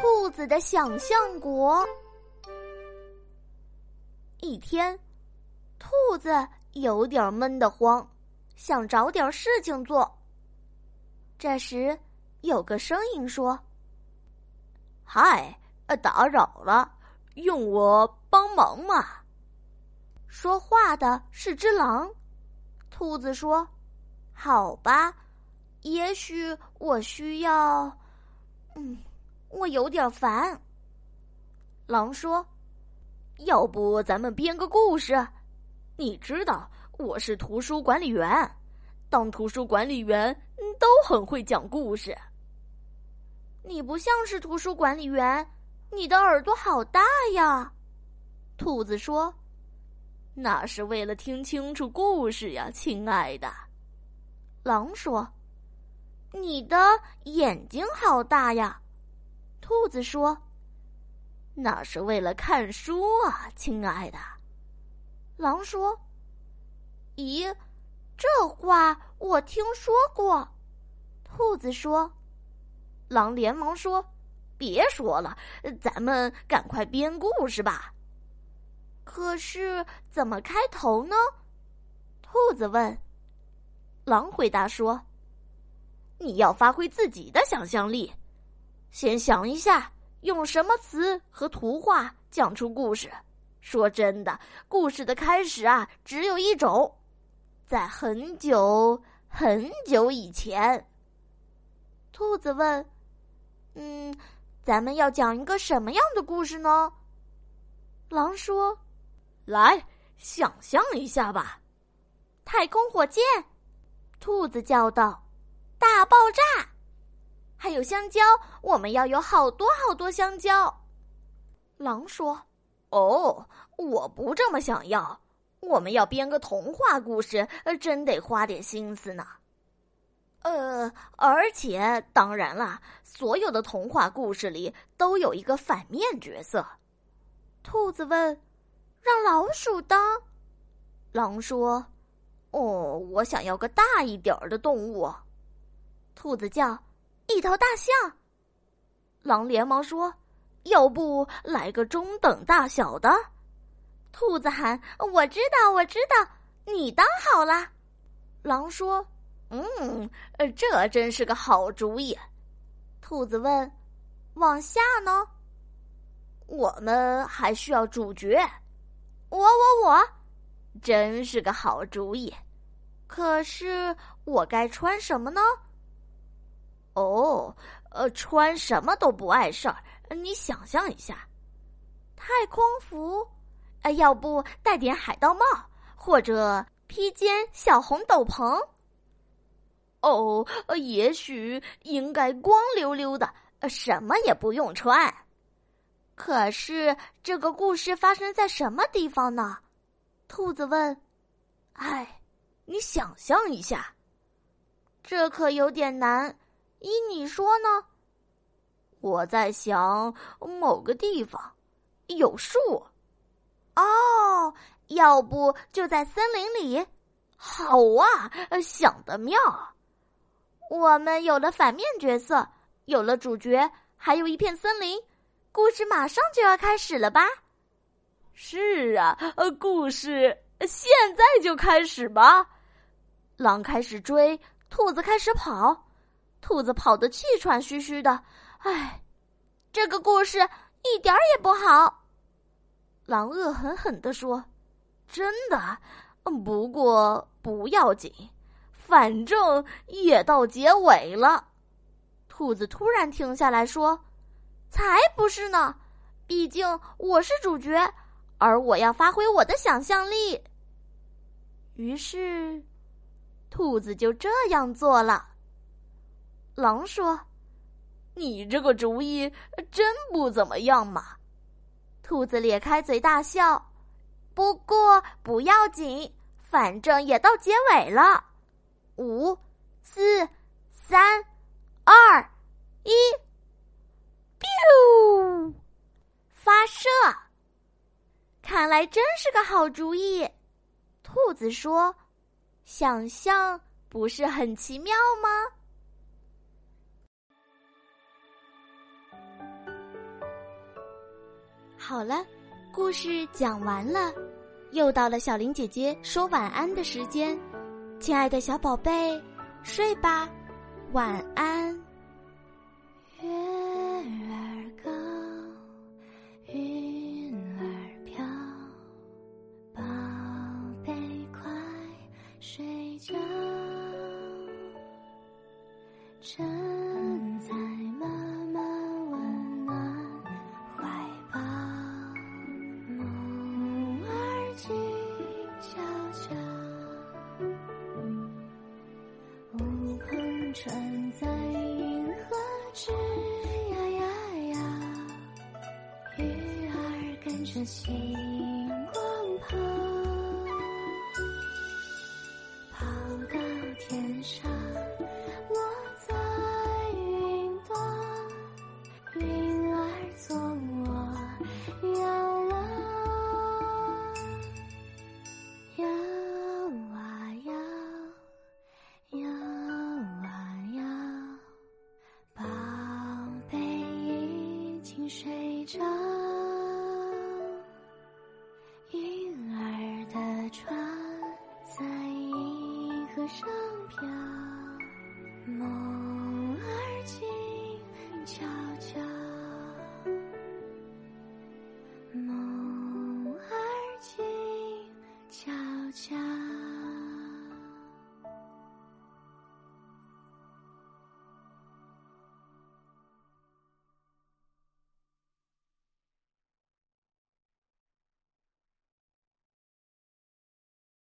兔子的想象国。一天，兔子有点闷得慌，想找点事情做。这时，有个声音说：“嗨，打扰了，用我帮忙吗？”说话的是只狼。兔子说：“好吧，也许我需要……嗯。”我有点烦。狼说：“要不咱们编个故事？你知道我是图书管理员，当图书管理员都很会讲故事。”你不像是图书管理员，你的耳朵好大呀。兔子说：“那是为了听清楚故事呀，亲爱的。”狼说：“你的眼睛好大呀。”兔子说：“那是为了看书啊，亲爱的。”狼说：“咦，这话我听说过。”兔子说：“狼连忙说，别说了，咱们赶快编故事吧。”可是怎么开头呢？兔子问。狼回答说：“你要发挥自己的想象力。”先想一下，用什么词和图画讲出故事？说真的，故事的开始啊，只有一种，在很久很久以前。兔子问：“嗯，咱们要讲一个什么样的故事呢？”狼说：“来，想象一下吧。”太空火箭，兔子叫道：“大爆炸！”还有香蕉，我们要有好多好多香蕉。狼说：“哦，我不这么想要。我们要编个童话故事，真得花点心思呢。呃，而且当然了，所有的童话故事里都有一个反面角色。”兔子问：“让老鼠当？”狼说：“哦，我想要个大一点儿的动物。”兔子叫。一头大象，狼连忙说：“要不来个中等大小的？”兔子喊：“我知道，我知道，你当好了。”狼说：“嗯，这真是个好主意。”兔子问：“往下呢？”我们还需要主角。我我我，真是个好主意。可是我该穿什么呢？哦，呃，穿什么都不碍事儿。你想象一下，太空服，呃，要不戴点海盗帽，或者披肩小红斗篷。哦，也许应该光溜溜的，什么也不用穿。可是这个故事发生在什么地方呢？兔子问。哎，你想象一下，这可有点难。依你说呢？我在想某个地方有树。哦，要不就在森林里？好啊，想得妙！我们有了反面角色，有了主角，还有一片森林，故事马上就要开始了吧？是啊，呃，故事现在就开始吧！狼开始追，兔子开始跑。兔子跑得气喘吁吁的，唉，这个故事一点儿也不好。狼恶狠狠地说：“真的，不过不要紧，反正也到结尾了。”兔子突然停下来说：“才不是呢！毕竟我是主角，而我要发挥我的想象力。”于是，兔子就这样做了。狼说：“你这个主意真不怎么样嘛！”兔子咧开嘴大笑。不过不要紧，反正也到结尾了。五、四、三、二、一，biu！发射！看来真是个好主意。兔子说：“想象不是很奇妙吗？”好了，故事讲完了，又到了小林姐姐说晚安的时间，亲爱的小宝贝，睡吧，晚安。月儿高，云儿飘，宝贝快睡觉。着星光跑跑到天上落在云朵云儿做我摇啊摇啊摇摇啊摇宝贝已经睡着